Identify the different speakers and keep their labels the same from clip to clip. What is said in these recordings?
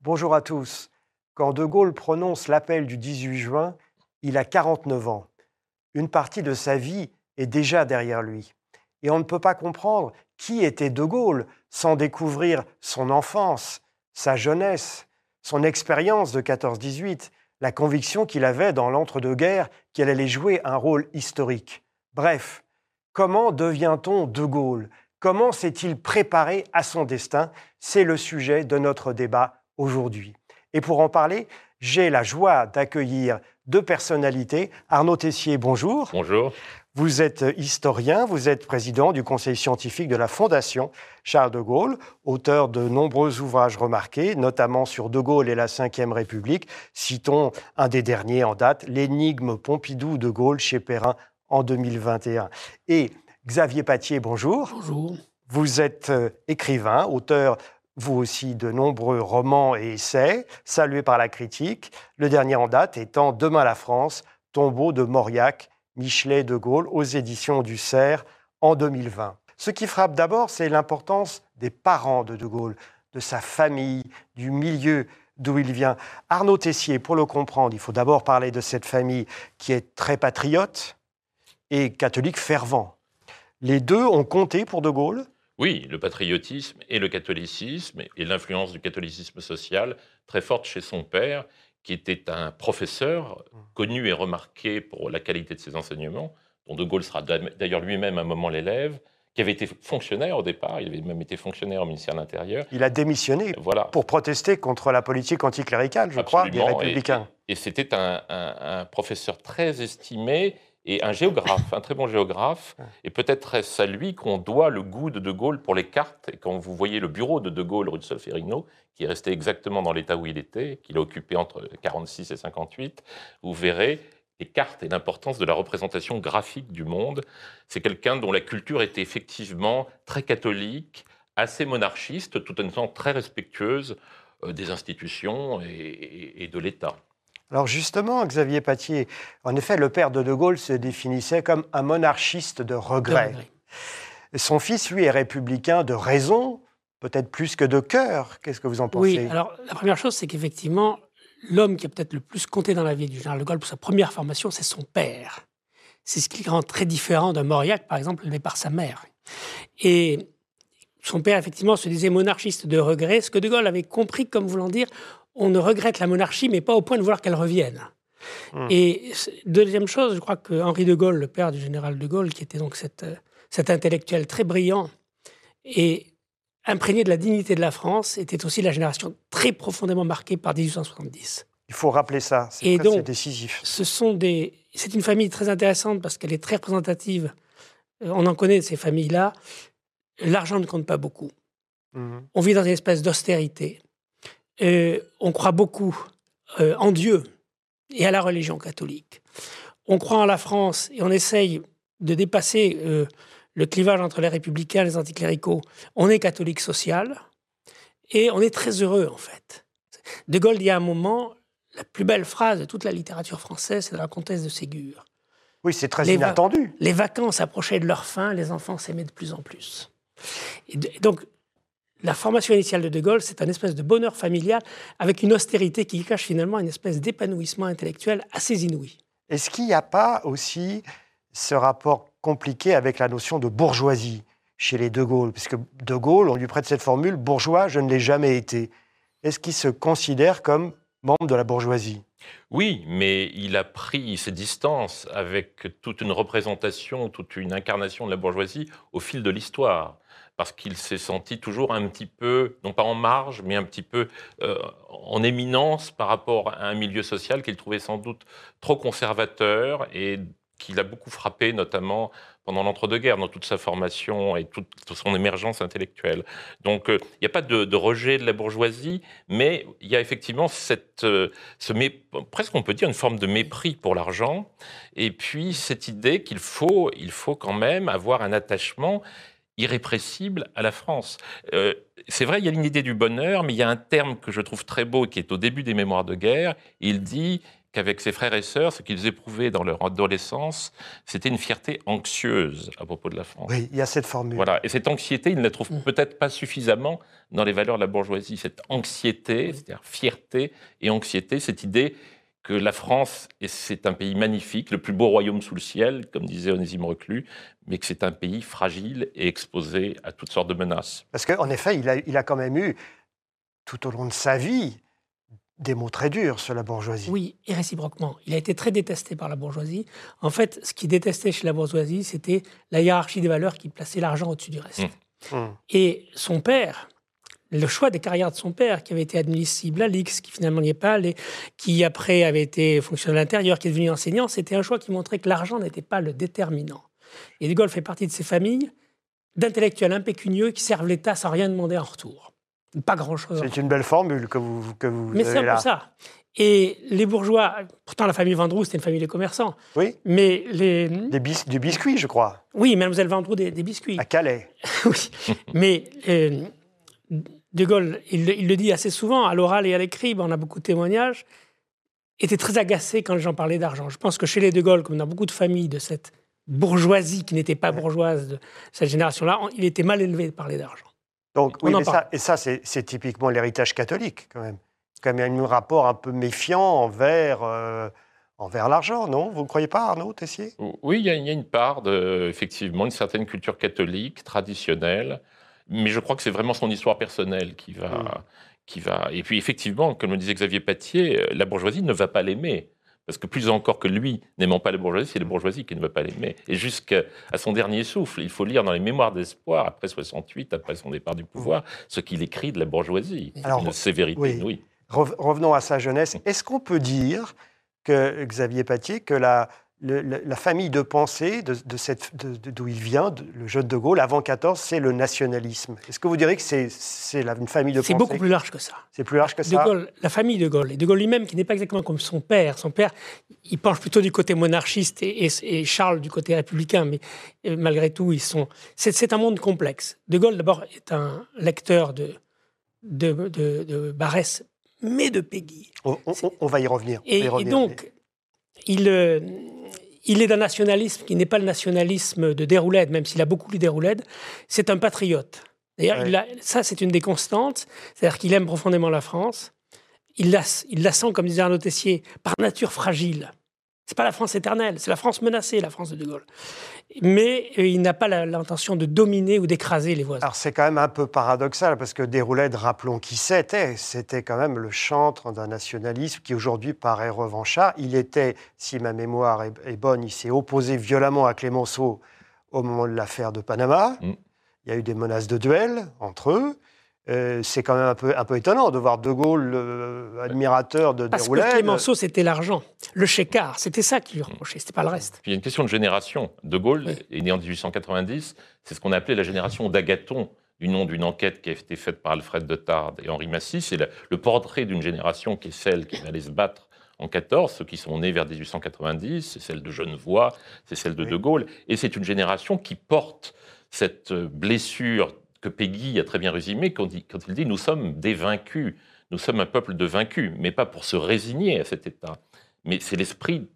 Speaker 1: Bonjour à tous. Quand De Gaulle prononce l'appel du 18 juin, il a 49 ans. Une partie de sa vie est déjà derrière lui. Et on ne peut pas comprendre qui était De Gaulle sans découvrir son enfance, sa jeunesse, son expérience de 14-18, la conviction qu'il avait dans l'entre-deux-guerres qu'elle allait jouer un rôle historique. Bref, comment devient-on De Gaulle? Comment s'est-il préparé à son destin? C'est le sujet de notre débat aujourd'hui. Et pour en parler, j'ai la joie d'accueillir deux personnalités. Arnaud Tessier, bonjour.
Speaker 2: Bonjour.
Speaker 1: Vous êtes historien, vous êtes président du conseil scientifique de la Fondation Charles de Gaulle, auteur de nombreux ouvrages remarqués, notamment sur De Gaulle et la Ve République. Citons un des derniers en date, L'énigme Pompidou de Gaulle chez Perrin en 2021. Et Xavier Patier, bonjour.
Speaker 3: Bonjour.
Speaker 1: Vous êtes euh, écrivain, auteur vous aussi de nombreux romans et essais, salués par la critique, le dernier en date étant Demain la France, tombeau de Mauriac, Michelet de Gaulle, aux éditions du Cerf en 2020. Ce qui frappe d'abord, c'est l'importance des parents de De Gaulle, de sa famille, du milieu d'où il vient. Arnaud Tessier, pour le comprendre, il faut d'abord parler de cette famille qui est très patriote et catholique fervent. Les deux ont compté pour De Gaulle?
Speaker 2: Oui, le patriotisme et le catholicisme et l'influence du catholicisme social très forte chez son père, qui était un professeur connu et remarqué pour la qualité de ses enseignements, dont De Gaulle sera d'ailleurs lui-même un moment l'élève, qui avait été fonctionnaire au départ, il avait même été fonctionnaire au ministère de l'Intérieur.
Speaker 1: Il a démissionné
Speaker 2: voilà.
Speaker 1: pour protester contre la politique anticléricale, je crois, des républicains.
Speaker 2: Et, et c'était un, un, un, professeur très estimé et un géographe, un très bon géographe. Et peut-être est-ce à lui qu'on doit le goût de De Gaulle pour les cartes. Et quand vous voyez le bureau de De Gaulle, rue de Solferino, qui est resté exactement dans l'état où il était, qu'il a occupé entre 46 et 58, vous verrez les cartes et l'importance de la représentation graphique du monde. C'est quelqu'un dont la culture était effectivement très catholique, assez monarchiste, tout en étant très respectueuse euh, des institutions et, et de l'État.
Speaker 1: Alors justement, Xavier Patier, en effet, le père de De Gaulle se définissait comme un monarchiste de regret. Son fils, lui, est républicain de raison, peut-être plus que de cœur. Qu'est-ce que vous en pensez?
Speaker 3: Oui, alors la première chose, c'est qu'effectivement, l'homme qui a peut-être le plus compté dans la vie du général de Gaulle pour sa première formation, c'est son père. C'est ce qui le rend très différent de Mauriac, par exemple, élevé par sa mère. Et son père, effectivement, se disait monarchiste de regret, ce que De Gaulle avait compris comme voulant dire on ne regrette la monarchie, mais pas au point de vouloir qu'elle revienne. Hmm. Et deuxième chose, je crois que Henri de Gaulle, le père du général de Gaulle, qui était donc cet, euh, cet intellectuel très brillant et imprégné de la dignité de la France, était aussi la génération très profondément marquée par 1870.
Speaker 1: Il faut rappeler ça, c'est décisif.
Speaker 3: Ce sont des, c'est une famille très intéressante parce qu'elle est très représentative. Euh, on en connaît ces familles-là. L'argent ne compte pas beaucoup. Hmm. On vit dans une espèce d'austérité. Euh, on croit beaucoup euh, en Dieu et à la religion catholique. On croit en la France et on essaye de dépasser euh, le clivage entre les républicains et les anticléricaux. On est catholique social et on est très heureux en fait. De Gaulle dit à un moment, la plus belle phrase de toute la littérature française, c'est de la comtesse de Ségur.
Speaker 1: Oui, c'est très inattendu.
Speaker 3: les vacances approchaient de leur fin, les enfants s'aimaient de plus en plus. Et donc, la formation initiale de De Gaulle, c'est un espèce de bonheur familial avec une austérité qui cache finalement une espèce d'épanouissement intellectuel assez inouï.
Speaker 1: Est-ce qu'il n'y a pas aussi ce rapport compliqué avec la notion de bourgeoisie chez les De Gaulle? Puisque De Gaulle, on lui prête cette formule bourgeois, je ne l'ai jamais été. Est-ce qu'il se considère comme membre de la bourgeoisie?
Speaker 2: Oui, mais il a pris ses distances avec toute une représentation, toute une incarnation de la bourgeoisie au fil de l'histoire parce qu'il s'est senti toujours un petit peu, non pas en marge, mais un petit peu euh, en éminence par rapport à un milieu social qu'il trouvait sans doute trop conservateur et qui l'a beaucoup frappé, notamment pendant l'entre-deux-guerres, dans toute sa formation et toute, son émergence intellectuelle. Donc, euh, il n'y a pas de, rejet de la bourgeoisie, mais il y a effectivement cette, euh, presque on peut dire une forme de mépris pour l'argent, et puis cette idée qu'il faut, il faut quand même avoir un attachement irrépressible à la France. Euh, c'est vrai, il y a une idée du bonheur, mais il y a un terme que je trouve très beau qui est au début des mémoires de guerre. Il dit qu'avec ses frères et sœurs, ce qu'ils éprouvaient dans leur adolescence, c'était une fierté anxieuse à propos de la France.
Speaker 1: Oui, il y a cette formule.
Speaker 2: Voilà, et cette anxiété, ils ne la trouvent mm. peut-être pas suffisamment dans les valeurs de la bourgeoisie. Cette anxiété, c'est-à-dire fierté et anxiété, cette idée que la France, c'est un pays magnifique, le plus beau royaume sous le ciel, comme disait Onésime Reclus, mais que c'est un pays fragile et exposé à toutes sortes de menaces.
Speaker 1: Parce qu'en effet, il a, il a quand même eu, tout au long de sa vie, des mots très durs sur la bourgeoisie.
Speaker 3: Oui, et réciproquement. Il a été très détesté par la bourgeoisie. En fait, ce qu'il détestait chez la bourgeoisie, c'était la hiérarchie des valeurs qui plaçait l'argent au-dessus du reste. Mmh. Mmh. Et son père, le choix des carrières de son père, qui avait été admissible à l'X, qui finalement n'y est pas allé, qui après avait été fonctionnaire à l'intérieur, qui est devenu enseignant, c'était un choix qui montrait que l'argent n'était pas le déterminant. Et De Gaulle fait partie de ces familles d'intellectuels impécunieux qui servent l'État sans rien demander en retour. Pas grand-chose.
Speaker 1: C'est une belle formule que vous, que vous
Speaker 3: Mais c'est un peu ça. Et les bourgeois, pourtant la famille Vendroux, c'était une famille de commerçants.
Speaker 1: Oui.
Speaker 3: Mais les.
Speaker 1: Des, bis, du biscuit, je crois.
Speaker 3: Oui, mademoiselle Vendroux, des, des biscuits.
Speaker 1: À Calais.
Speaker 3: oui. Mais euh, de Gaulle, il, le dit assez souvent, à l'oral et à l'écrit, on a beaucoup de témoignages, était très agacé quand les gens parlaient d'argent. Je pense que chez les De Gaulle, comme dans beaucoup de familles de cette bourgeoisie qui n'était pas bourgeoise de cette génération-là, il était mal élevé de parler d'argent.
Speaker 1: Donc, oui, ça, et ça, c'est typiquement l'héritage catholique, quand même. Quand même, un rapport un peu méfiant envers, euh, envers l'argent, non? Vous ne croyez pas, Arnaud Tessier?
Speaker 2: Oui, il y, a une part, de, effectivement, une certaine culture catholique, traditionnelle, mais je crois que c'est vraiment son histoire personnelle qui va, mm. qui va. Et puis effectivement, comme le disait Xavier Patier, euh, la bourgeoisie ne va pas l'aimer. Parce que plus encore que lui, n'aimant pas la bourgeoisie, c'est la bourgeoisie qui ne veut pas l'aimer. Et jusqu'à son dernier souffle, il faut lire dans les Mémoires d'espoir, après 68, après son départ du pouvoir, ce qu'il écrit de la bourgeoisie. Alors, une sévérité oui.
Speaker 1: Revenons à sa jeunesse. Est-ce qu'on peut dire que, Xavier Patier, que la, la famille de pensée de, d'où il vient, le jeune de Gaulle, avant 14, c'est le nationalisme. Est-ce que vous diriez que c'est, une famille de pensée?
Speaker 3: C'est beaucoup plus large que ça.
Speaker 1: C'est plus large que ça?
Speaker 3: Gaulle, La famille de Gaulle, et de Gaulle lui-même, qui n'est pas exactement comme son père. Son père, il penche plutôt du côté monarchiste et, Charles du côté républicain, mais euh, malgré tout, ils sont. C'est, un monde complexe. De Gaulle, d'abord, est un lecteur de, de, de, Barès, mais de Peggy.
Speaker 1: On, va y revenir.
Speaker 3: Et,
Speaker 1: y revenir.
Speaker 3: et donc, il euh, il est d'un nationalisme qui n'est pas le nationalisme de Déroulède, même s'il a beaucoup lu Déroulède. C'est un patriote. D'ailleurs, ça, c'est une des constantes. C'est-à-dire qu'il aime profondément la France. Il la, il la sent, comme disait Arnaud Tessier, par nature fragile. C'est pas la France éternelle, c'est la France menacée, la France de De Gaulle. Mais euh, il n'a pas l'intention de dominer ou d'écraser les voisins.
Speaker 1: Alors c'est quand même un peu paradoxal parce que Déroulède, rappelons qui c'était. C'était quand même le chantre d'un nationalisme qui aujourd'hui paraît revanchard. Il était, si ma mémoire est, bonne, il s'est opposé violemment à Clémenceau au moment de l'affaire de Panama. Mm. Il y a eu des menaces de duel entre eux. Euh, c'est quand même un peu, un peu étonnant de voir De Gaulle, euh, admirateur de
Speaker 3: Parce que Clémenceau, c'était l'argent. Le chécard, c'était ça qui lui reprochait, c'était pas le reste.
Speaker 2: il y a une question de génération. De Gaulle est né en 1890, c'est ce qu'on appelait la génération d'Agathon, du nom d'une enquête qui a été faite par Alfred de Tard et Henri Massy. C'est le, portrait d'une génération qui est celle qui allait se battre en 14, ceux qui sont nés vers 1890, c'est celle de Genevois, c'est celle de De Gaulle, et c'est une génération qui porte cette blessure que Peggy a très bien résumé quand il, quand il dit Nous sommes des vaincus, nous sommes un peuple de vaincus, mais pas pour se résigner à cet état. Mais c'est l'esprit,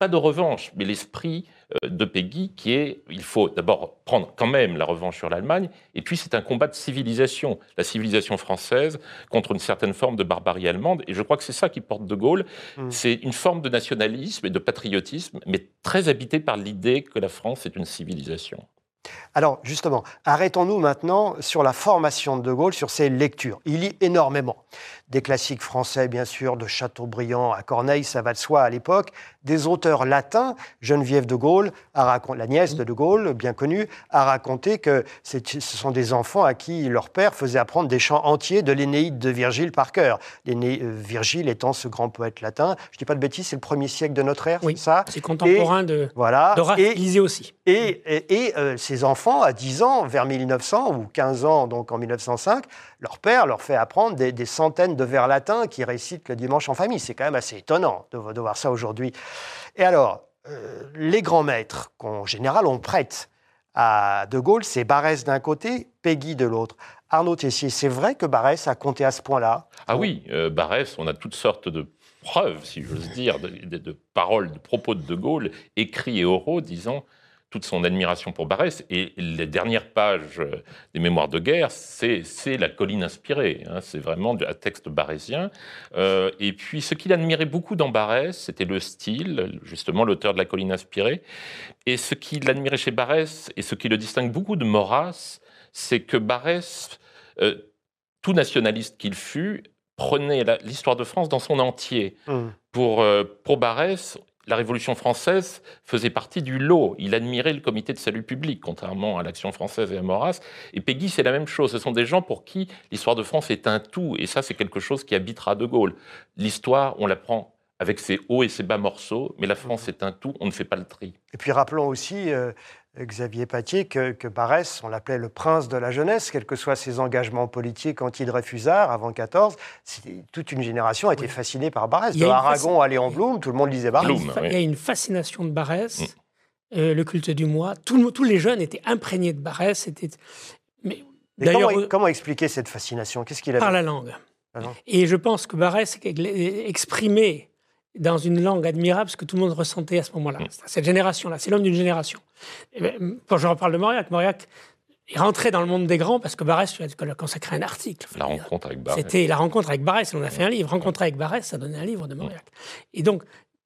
Speaker 2: pas de revanche, mais l'esprit euh, de Peggy qui est il faut d'abord prendre quand même la revanche sur l'Allemagne, et puis c'est un combat de civilisation, la civilisation française contre une certaine forme de barbarie allemande, et je crois que c'est ça qui porte De Gaulle. Mmh. C'est une forme de nationalisme et de patriotisme, mais très habité par l'idée que la France est une civilisation.
Speaker 1: Alors justement, arrêtons-nous maintenant sur la formation de De Gaulle, sur ses lectures. Il lit énormément. Des classiques français, bien sûr, de Chateaubriand à Corneille, ça va de soi à l'époque. Des auteurs latins, Geneviève de Gaulle, a la nièce de De Gaulle, bien connue, a raconté que ce sont des enfants à qui leur père faisait apprendre des chants entiers de l'Énéide de Virgile par cœur. Euh, Virgile étant ce grand poète latin. Je ne dis pas de bêtises, c'est le premier siècle de notre ère,
Speaker 3: oui,
Speaker 1: ça
Speaker 3: C'est contemporain de,
Speaker 1: voilà,
Speaker 3: de aussi.
Speaker 1: Et, et, euh, ces enfants, à 10 ans, vers 1900 ou 15 ans, donc en 1905, leur père leur fait apprendre des, centaines de vers latins qui récitent le dimanche en famille. C'est quand même assez étonnant de, voir ça aujourd'hui. Et alors, euh, les grands maîtres, qu'en général on prête à De Gaulle, c'est Barès d'un côté, Peggy de l'autre. Arnaud Tessier, c'est vrai que Barès a compté à ce point-là?
Speaker 2: Ah oui, euh, Barès, on a toutes sortes de preuves, si j'ose dire, de, de, paroles, de propos de De Gaulle, écrits et oraux, disant toute son admiration pour Barès. Et les dernières pages des Mémoires de guerre, c'est la colline inspirée. Hein. c'est vraiment un texte barésien. Euh, et puis, ce qu'il admirait beaucoup dans Barès, c'était le style, justement, l'auteur de la colline inspirée. Et ce qu'il admirait chez Barès, et ce qui le distingue beaucoup de Maurras, c'est que Barès, euh, tout nationaliste qu'il fut, prenait l'histoire de France dans son entier. Mmh. Pour, euh, pour Barès, la Révolution française faisait partie du lot. Il admirait le comité de salut public, contrairement à l'Action française et à Maurras. Et Peggy, c'est la même chose. Ce sont des gens pour qui l'histoire de France est un tout. Et ça, c'est quelque chose qui habitera De Gaulle. L'histoire, on la prend avec ses hauts et ses bas morceaux, mais la France est un tout, on ne fait pas le tri.
Speaker 1: Et puis rappelons aussi, euh, Xavier Patier que, que Barès, on l'appelait le prince de la jeunesse, quels que soient ses engagements politiques anti-Dreyfusard avant 14. Toute une génération a été fascinée par Barès. De Aragon à Léon Blum, tout le monde lisait Barès.
Speaker 3: Il y a une fascination de Barès, mm. euh, le culte du moi. tous les jeunes étaient imprégnés de Barès.
Speaker 1: Mais, comment, comment, expliquer cette fascination? Qu'est-ce qu'il
Speaker 3: Par la langue. Et je pense que Barès exprimait dans une langue admirable ce que tout le monde ressentait à ce moment-là. Mm. Cette génération-là, c'est l'homme d'une génération. Ben, quand je reparle de Mauriac, Mauriac est rentré dans le monde des grands parce que Barès lui a consacré un article.
Speaker 2: La rencontre avec Barès.
Speaker 3: C'était la rencontre avec Barès. On a fait un livre. Rencontre avec Barès, ça donnait un livre de mm. Mauriac. Et donc,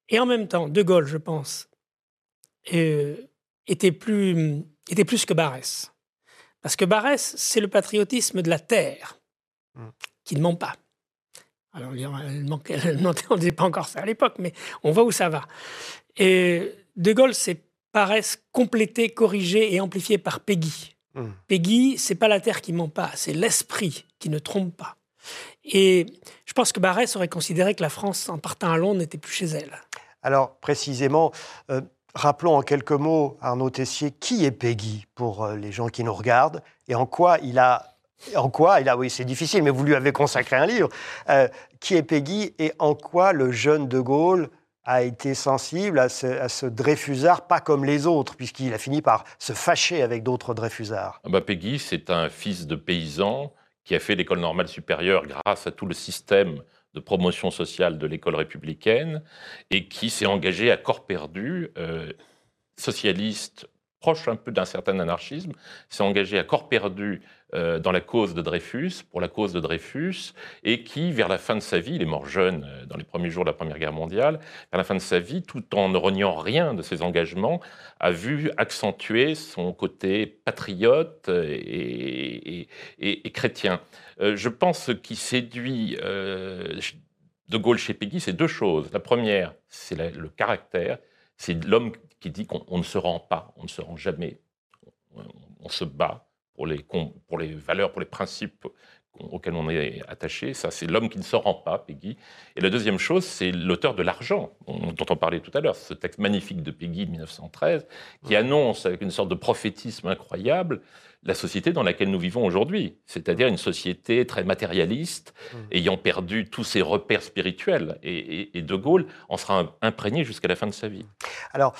Speaker 3: et en même temps, De Gaulle, je pense, euh, était, plus, était plus que Barès. Parce que Barès, c'est le patriotisme de la terre, mm. qui ne ment pas. Alors, on ne disait pas encore ça à l'époque, mais on voit où ça va. Et De Gaulle s'est paraissent complété, corrigé et amplifié par Peggy. Mmh. Peggy, c'est pas la terre qui ment pas, c'est l'esprit qui ne trompe pas. Et je pense que Barrès aurait considéré que la France, en partant à Londres, n'était plus chez elle.
Speaker 1: Alors, précisément, euh, rappelons en quelques mots, Arnaud Tessier, qui est Peggy pour euh, les gens qui nous regardent et en quoi il a en quoi, et là oui c'est difficile, mais vous lui avez consacré un livre, euh, qui est Peggy et en quoi le jeune De Gaulle a été sensible à ce, Dreyfusard, pas comme les autres, puisqu'il a fini par se fâcher avec d'autres Dreyfusards?
Speaker 2: Ah bah Peggy, c'est un fils de paysan qui a fait l'école normale supérieure grâce à tout le système de promotion sociale de l'école républicaine et qui s'est engagé à corps perdu, euh, socialiste, proche un peu d'un certain anarchisme, s'est engagé à corps perdu euh, dans la cause de Dreyfus, pour la cause de Dreyfus, et qui, vers la fin de sa vie, il est mort jeune euh, dans les premiers jours de la Première Guerre mondiale, vers la fin de sa vie, tout en ne reniant rien de ses engagements, a vu accentuer son côté patriote et, chrétien. Euh, je pense qu'il séduit De Gaulle chez Peggy, c'est deux choses. La première, c'est le caractère, c'est l'homme qui dit qu'on ne se rend pas, on ne se rend jamais, on se bat pour les, pour les valeurs, pour les principes auxquels on est attaché. Ça, c'est l'homme qui ne se rend pas, Peggy. Et la deuxième chose, c'est l'auteur de L'argent, dont on parlait tout à l'heure, ce texte magnifique de Peggy de 1913, qui annonce avec une sorte de prophétisme incroyable la société dans laquelle nous vivons aujourd'hui, c'est-à-dire une société très matérialiste, ayant perdu tous ses repères spirituels. Et, et De Gaulle en sera imprégné jusqu'à la fin de sa vie.
Speaker 1: Alors,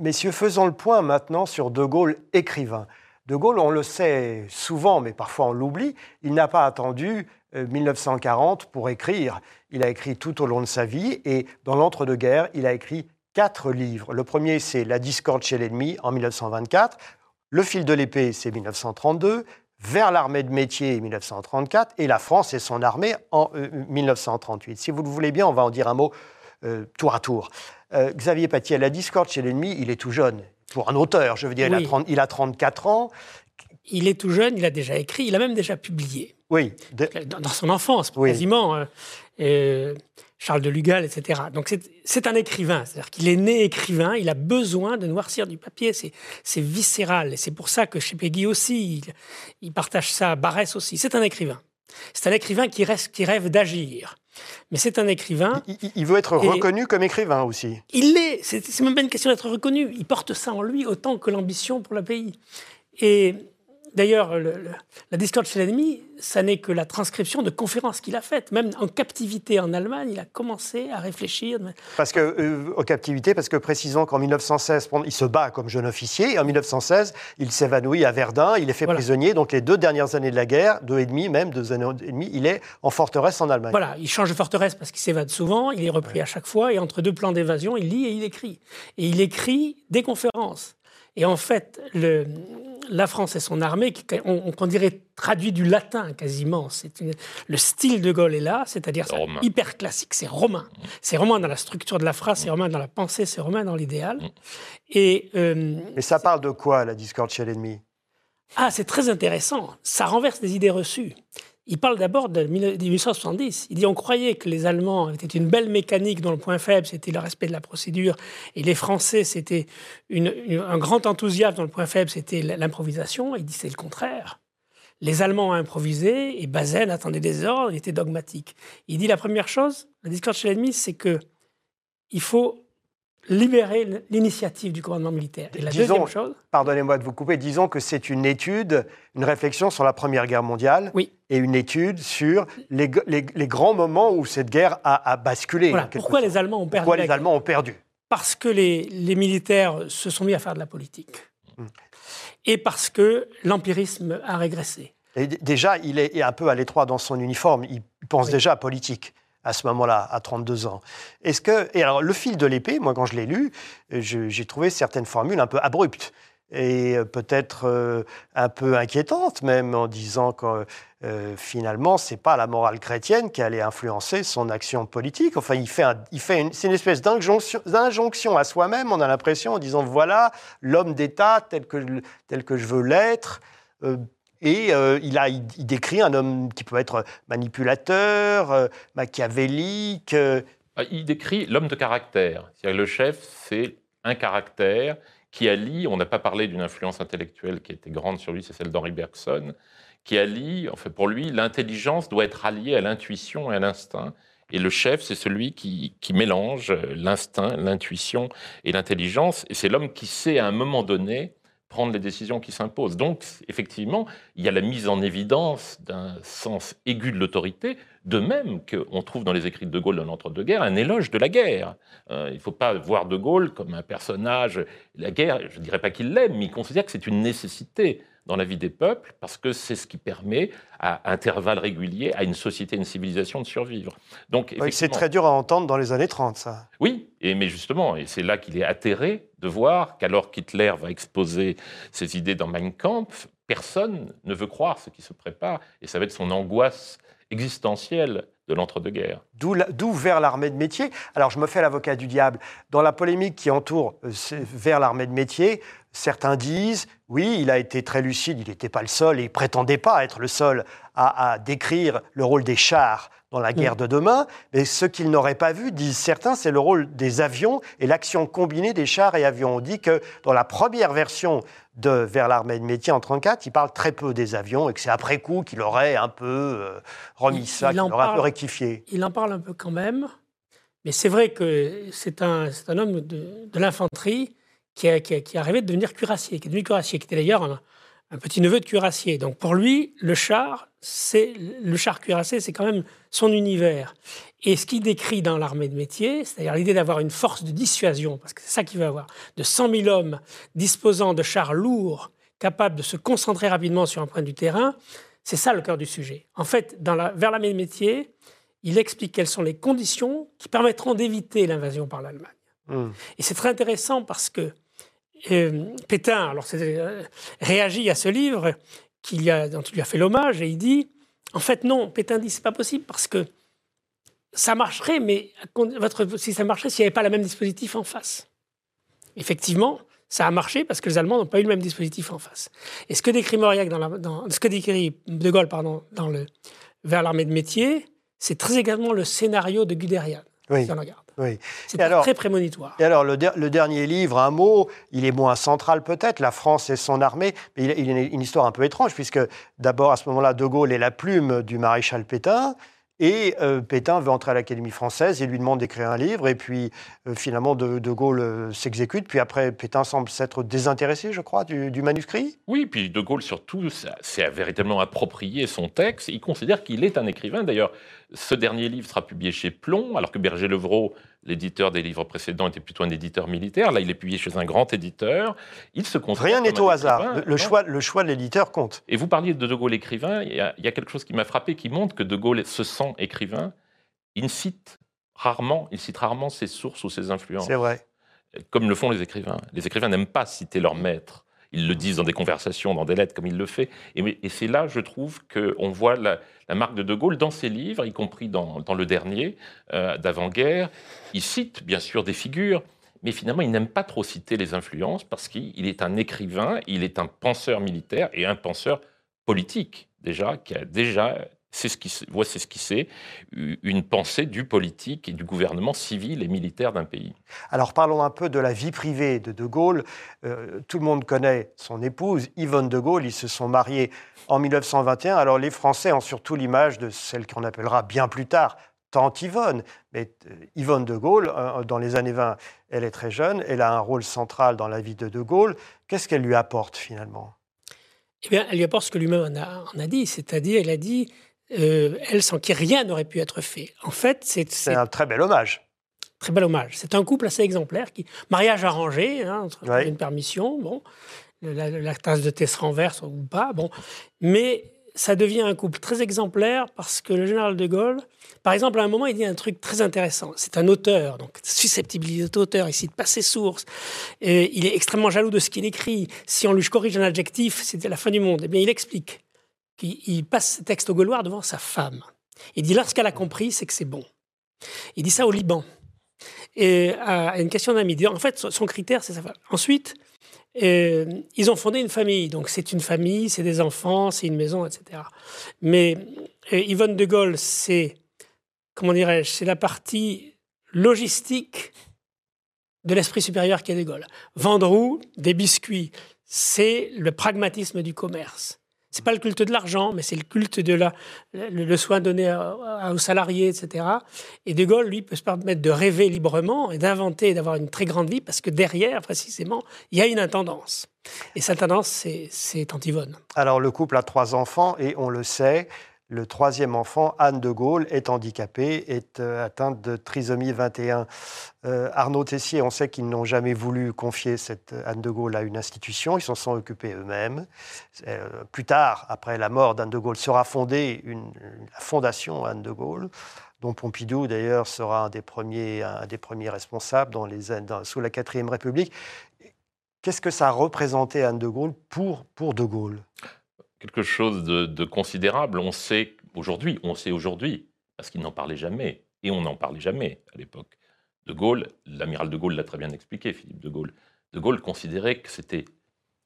Speaker 1: messieurs, faisons le point maintenant sur De Gaulle écrivain. De Gaulle, on le sait souvent, mais parfois on l'oublie, il n'a pas attendu 1940 euh, pour écrire. Il a écrit tout au long de sa vie et dans l'entre-deux-guerres, il a écrit quatre livres. Le premier, c'est La discorde chez l'ennemi en 1924. Le fil de l'épée, c'est 1932. Vers l'armée de métier, 1934. Et La France et son armée en 1938. Euh, si vous le voulez bien, on va en dire un mot euh, tour à tour. Xavier Paty, La discorde chez l'ennemi, il est tout jeune pour un auteur, je veux dire, il, a
Speaker 3: Oui.
Speaker 1: 30 il a 34 ans.
Speaker 3: Il est tout jeune, il a déjà écrit, il a même déjà publié.
Speaker 1: Oui, de-
Speaker 3: dans, dans son enfance,
Speaker 1: Oui.
Speaker 3: quasiment. euh, euh, Charles de Lugal, etc. Donc c'est- un écrivain, c'est-à-dire qu'il est né écrivain, il a besoin de noircir du papier, c'est c'est viscéral. Et c'est pour ça que chez Peggy aussi, il, il partage ça, Barès aussi. C'est un écrivain. C'est un écrivain qui, reste, qui rêve d'agir. Mais c'est un écrivain,
Speaker 1: il, veut être reconnu comme écrivain aussi.
Speaker 3: il l'est, c'est c'est même pas une question d'être reconnu, il porte ça en lui autant que l'ambition pour le pays. Et d'ailleurs, le- le- la discorde chez l'ennemi, ça n'est que la transcription de conférences qu'il a faites. Même en captivité en Allemagne, il a commencé à réfléchir.
Speaker 1: Parce que, euh, aux captivités, parce que précisons qu'en 1916, pendant- il se bat comme jeune officier, et en 1916, il s'évanouit à Verdun, il est fait
Speaker 3: Voilà.
Speaker 1: prisonnier, donc les deux dernières années de la guerre, deux et demi même, deux années et demie, il est en forteresse en Allemagne.
Speaker 3: Voilà, il change de forteresse parce qu'il s'évade souvent, il est repris à chaque fois, et entre deux plans d'évasion, il lit et il écrit. Et il écrit des conférences. Et en fait, le- la France et son armée, qui, on, on dirait traduit du latin quasiment, c'est une- le style de Gaulle est là, c'est-à-dire c'est hyper classique, c'est romain. C'est romain dans la structure de la phrase, c'est romain dans la pensée, c'est romain dans l'idéal. Et euh,
Speaker 1: Mais ça parle de quoi, la discorde chez l'ennemi?
Speaker 3: Ah, c'est très intéressant. Ça renverse des idées reçues. Il parle d'abord de 1870. Il dit on croyait que les Allemands étaient une belle mécanique dont le point faible c'était le respect de la procédure, et les Français c'était un grand enthousiasme dont le point faible c'était l'improvisation. Il dit c'est le contraire. Les Allemands ont improvisé et Bazaine attendait des ordres, il était dogmatique. Il dit la première chose, la discorde chez l'ennemi, c'est que il faut libérer l'initiative du commandement militaire. Et la
Speaker 1: Disons-
Speaker 3: deuxième chose,
Speaker 1: Pardonnez-moi de vous couper, disons que c'est une étude, une réflexion sur la Première Guerre mondiale,
Speaker 3: Oui.
Speaker 1: Et une étude sur les, g- les- les grands moments où cette guerre a, a basculé.
Speaker 3: voilà, pourquoi les Allemands ont perdu
Speaker 1: Pourquoi les Allemands ont perdu
Speaker 3: Parce que les, les militaires se sont mis à faire de la politique.
Speaker 1: Hmm.
Speaker 3: Et parce que l'empirisme a régressé.
Speaker 1: Et déjà, il est un peu à l'étroit dans son uniforme. Il pense
Speaker 3: Oui.
Speaker 1: déjà à politique à ce moment-là, à 32 ans. Est-ce que et alors le fil de l'épée, moi quand je l'ai lu, j'ai trouvé certaines formules un peu abruptes et euh, peut-être euh, un peu inquiétantes même en disant que euh, finalement c'est pas la morale chrétienne qui allait influencer son action politique. Enfin, il fait, une, une espèce d'injonction, à soi-même. On a l'impression en disant voilà l'homme d'État tel que tel que je veux l'être. euh, et euh, il, décrit un homme qui peut être manipulateur, euh, machiavélique.
Speaker 2: Ah, Il décrit l'homme de caractère. Le chef, c'est un caractère qui allie, on n'a pas parlé d'une influence intellectuelle qui était grande sur lui, c'est celle d'Henri Bergson, qui allie, en fait, pour lui, l'intelligence doit être alliée à l'intuition et à l'instinct. Et le chef, c'est celui qui, qui mélange l'instinct, l'intuition et l'intelligence. Et c'est l'homme qui sait, à un moment donné, prendre les décisions qui s'imposent. Donc, effectivement, il y a la mise en évidence d'un sens aigu de l'autorité, de même qu'on trouve dans les écrits de De Gaulle dans l'entre-deux-guerres un éloge de la guerre. Euh, il ne faut pas voir De Gaulle comme un personnage. La guerre, je ne dirais pas qu'il l'aime, mais il considère que c'est une nécessité dans la vie des peuples, parce que c'est ce qui permet, à intervalles réguliers, à une société, une civilisation de survivre. Donc,
Speaker 1: oui, c'est très dur à entendre dans les années 30, ça.
Speaker 2: oui, et, mais justement, et c'est là qu'il est atterré de voir qu'alors qu'Hitler va exposer ses idées dans Mein Kampf, personne ne veut croire ce qui se prépare, et ça va être son angoisse existentielle de l'entre-deux-guerres.
Speaker 1: D'où vers l'armée de métier. Alors, je me fais l'avocat du diable. Dans la polémique qui entoure euh, vers l'armée de métier, certains disent oui, il a été très lucide, il n'était pas le seul et il prétendait pas être le seul à décrire le rôle des chars dans la guerre de demain. Mais ce qu'il n'aurait pas vu, disent certains, c'est le rôle des avions et l'action combinée des chars et avions. On dit que dans la première version de Vers l'armée de métier en 34, il parle très peu des avions et que c'est après coup qu'il aurait un peu euh, remis
Speaker 3: Il-
Speaker 1: ça,
Speaker 3: il
Speaker 1: qu'il aurait un peu rectifié.
Speaker 3: Il en parle un peu quand même, mais c'est vrai que c'est un, homme de, de l'infanterie qui, a- qui, qui est arrivé de devenir cuirassier, qui est devenu cuirassier, qui était d'ailleurs un, un petit neveu de cuirassier. Donc pour lui, le char, c'est le char cuirassé, c'est quand même son univers. Et ce qu'il décrit dans l'armée de métier, c'est-à-dire l'idée d'avoir une force de dissuasion, parce que c'est ça qu'il veut avoir, de 100 000 hommes disposant de chars lourds, capables de se concentrer rapidement sur un point du terrain, c'est ça le cœur du sujet. En fait, dans la, vers l'armée de métier, il explique quelles sont les conditions qui permettront d'éviter l'invasion par l'Allemagne.
Speaker 1: Hmm.
Speaker 3: Et c'est très intéressant parce que euh, Pétain alors, euh, réagit à ce livre qu'il y a, dont il lui a fait l'hommage et il dit en fait non, Pétain dit c'est pas possible parce que ça marcherait, mais votre, si ça marcherait, s'il n'y avait pas le même dispositif en face. Effectivement, Ça a marché parce que les Allemands n'ont pas eu le même dispositif en face. Et ce que décrit Mauriac dans, la, dans ce que décrit De Gaulle pardon, dans le vers l'armée de métier, c'est très également le scénario de Guderian.
Speaker 1: Oui.
Speaker 3: Si on regarde.
Speaker 1: Oui.
Speaker 3: C'est très prémonitoire.
Speaker 1: Et alors, le, der- le dernier livre, un mot, il est moins central peut-être, la France et son armée, mais il, il a une histoire un peu étrange, puisque d'abord, à ce moment-là, De Gaulle est la plume du maréchal Pétain, et euh, Pétain veut entrer à l'Académie française, il lui demande d'écrire un livre, et puis euh, finalement, De, De Gaulle euh, s'exécute, puis après, Pétain semble s'être désintéressé, je crois, du, du manuscrit.
Speaker 2: Oui, puis De Gaulle, surtout, s'est véritablement approprié son texte. Il considère qu'il est un écrivain. D'ailleurs, ce dernier livre sera publié chez Plomb, alors que Berger-Levrault, l'éditeur des livres précédents, était plutôt un éditeur militaire. Là, il est publié chez un grand éditeur. Il se
Speaker 1: Rien n'est au hasard. Le, choix, le choix de l'éditeur compte.
Speaker 2: Et vous parliez de De Gaulle écrivain. Il y a, il y a quelque chose qui m'a frappé, qui montre que De Gaulle se sent écrivain. Il cite rarement, il cite rarement ses sources ou ses influences
Speaker 1: C'est vrai.
Speaker 2: comme le font les écrivains. Les écrivains n'aiment pas citer leur maître. Ils le disent dans des conversations, dans des lettres, comme il le fait. Et, c'est là, je trouve, qu'on voit la, la marque de De Gaulle dans ses livres, y compris dans, dans le dernier, euh, d'avant-guerre. Il cite, bien sûr, des figures, mais finalement, il n'aime pas trop citer les influences parce qu'il est un écrivain, il est un penseur militaire et un penseur politique, déjà, qui a déjà, c'est ce qui, voit, c'est ce qui sait, une pensée du politique et du gouvernement civil et militaire d'un pays.
Speaker 1: Alors parlons un peu de la vie privée de De Gaulle. Euh, tout le monde connaît son épouse, Yvonne De Gaulle. Ils se sont mariés en 1921. Alors les Français ont surtout l'image de celle qu'on appellera bien plus tard Tante Yvonne. Mais euh, Yvonne De Gaulle, euh, dans les années 20, elle est très jeune. Elle a un rôle central dans la vie de De Gaulle. Qu'est-ce qu'elle lui apporte finalement?
Speaker 3: Eh bien, elle lui apporte ce que lui-même en a, en a dit, c'est-à-dire, elle a dit, euh, elle sans qui rien n'aurait pu être fait. En fait, c'est
Speaker 1: C'est un très bel hommage.
Speaker 3: très bel hommage. C'est un couple assez exemplaire, qui mariage arrangé, hein, entre
Speaker 1: Ouais.
Speaker 3: une permission, bon, la, la tasse de thé se renverse ou pas, bon, mais ça devient un couple très exemplaire parce que le général de Gaulle, par exemple, à un moment, il dit un truc très intéressant. C'est un auteur, donc susceptibilité d'auteur, il cite pas ses sources, et il est extrêmement jaloux de ce qu'il écrit. Si on lui corrige un adjectif, c'est la fin du monde. Eh bien, il explique il passe ses textes au Gaulois devant sa femme. Il dit lorsqu'elle a compris, c'est que c'est bon. Il dit ça au Liban. Et à une question d'un midi. En fait, son- son critère, c'est sa femme. Ensuite, euh, ils ont fondé une famille. Donc, c'est une famille, c'est des enfants, c'est une maison, etc. Mais euh, Yvonne de Gaulle, c'est, comment dirais-je, c'est la partie logistique de l'esprit supérieur qui est de Gaulle. Vendroux, des biscuits, c'est le pragmatisme du commerce. C'est pas le culte de l'argent, mais c'est le culte de la, le, soin donné aux salariés, etc. Et De Gaulle, lui, peut se permettre de rêver librement et d'inventer et d'avoir une très grande vie parce que derrière, précisément, il y a une intendance. Et cette tendance, c'est- Yvonne.
Speaker 1: Alors le couple a trois enfants et on le sait, le troisième enfant, Anne de Gaulle, est handicapée, est euh, atteinte de trisomie 21. Euh, Arnaud Tessier, on sait qu'ils n'ont jamais voulu confier cette euh, Anne de Gaulle à une institution, ils s'en sont occupés eux-mêmes. Plus tard, après la mort d'Anne de Gaulle, sera fondée une, la fondation Anne de Gaulle dont Pompidou d'ailleurs sera un des premiers, responsables dans les, sous la quatrième République. Qu'est-ce que ça a représenté Anne de Gaulle pour, pour de Gaulle?
Speaker 2: Quelque chose de, considérable. On sait aujourd'hui, on sait aujourd'hui, parce qu'il n'en parlait jamais, et on n'en parlait jamais à l'époque. De Gaulle, l'amiral de Gaulle l'a très bien expliqué, Philippe de Gaulle. De Gaulle considérait que c'était,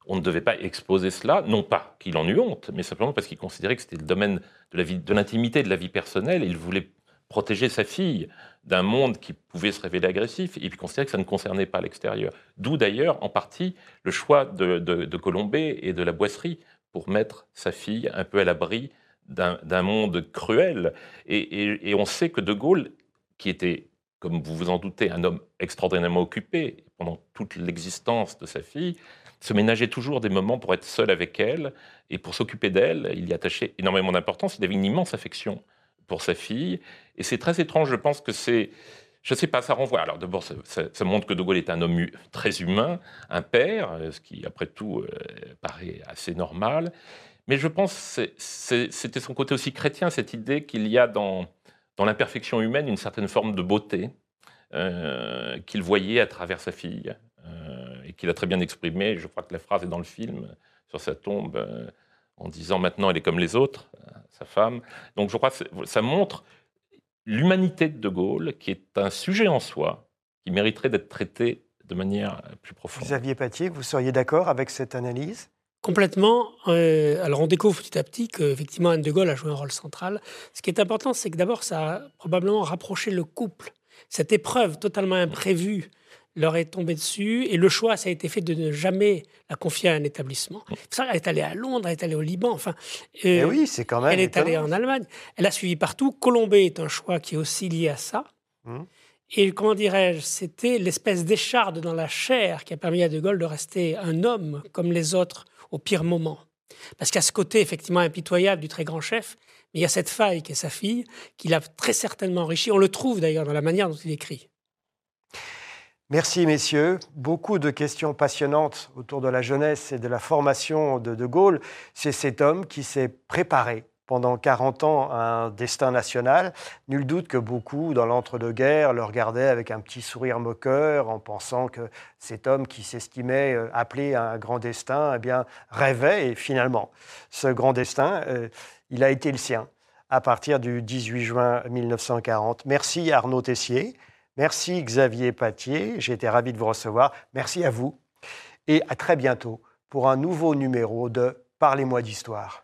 Speaker 2: on ne devait pas exposer cela, non pas qu'il en eût honte, mais simplement parce qu'il considérait que c'était le domaine de l'intimité, de la vie personnelle. et Il voulait protéger sa fille d'un monde qui pouvait se révéler agressif, et puis considérait que ça ne concernait pas l'extérieur. D'où d'ailleurs, en partie, le choix de, de, de Colombet et de la Boisserie pour mettre sa fille un peu à l'abri d'un monde cruel. Et- et on sait que De Gaulle, qui était, comme vous vous en doutez, un homme extraordinairement occupé pendant toute l'existence de sa fille, se ménageait toujours des moments pour être seul avec elle et pour s'occuper d'elle. Il y attachait énormément d'importance. Il avait une immense affection pour sa fille. Et c'est très étrange, je pense que c'est... Je ne sais pas, ça renvoie. Alors d'abord, ça, ça- montre que De Gaulle est un homme très humain, un père, euh, ce qui, après tout, euh, paraît assez normal. Mais je pense que c'était son côté aussi chrétien, cette idée qu'il y a dans, dans l'imperfection humaine une certaine forme de beauté euh, qu'il voyait à travers sa fille et qu'il a très bien exprimé. Je crois que la phrase est dans le film, sur sa tombe, en disant maintenant elle est comme les autres, sa femme. Donc je crois que ça montre l'humanité de De Gaulle, qui est un sujet en soi, qui mériterait d'être traité de manière plus profonde.
Speaker 1: Xavier Patier, vous seriez d'accord avec cette analyse?
Speaker 3: Complètement. Euh, alors on découvre petit à petit qu'effectivement Anne de Gaulle a joué un rôle central. Ce qui est important, c'est que d'abord ça a probablement rapproché le couple. Cette épreuve totalement imprévue leur est tombée dessus et le choix, ça a été fait de ne jamais la confier à un établissement. Ça, elle est allée à Londres, elle est allée au Liban, enfin.
Speaker 1: Euh, eh oui, c'est quand même.
Speaker 3: Elle est allée en Allemagne. Elle a suivi partout. Colombey est un choix qui est aussi lié à ça. Hum. Et comment dirais-je, c'était l'espèce d'écharde dans la chair qui a permis à De Gaulle de rester un homme comme les autres au pire moment. Parce qu'à ce côté effectivement impitoyable du très grand chef, mais il y a cette faille qui est sa fille, qui l'a très certainement enrichi. On le trouve d'ailleurs dans la manière dont il écrit.
Speaker 1: Merci messieurs. Beaucoup de questions passionnantes autour de la jeunesse et de la formation de De Gaulle. C'est cet homme qui s'est préparé pendant 40 ans un destin national. Nul doute que beaucoup, dans l'entre-deux-guerres, le regardaient avec un petit sourire moqueur en pensant que cet homme qui s'estimait euh, appelé à un grand destin eh bien, rêvait. Et finalement, ce grand destin, euh, il a été le sien à partir du 18 juin 1940. Merci Arnaud Tessier. Merci Xavier Patier. J'ai été ravi de vous recevoir. Merci à vous. Et à très bientôt pour un nouveau numéro de Parlez-moi d'histoire.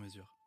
Speaker 4: mesure.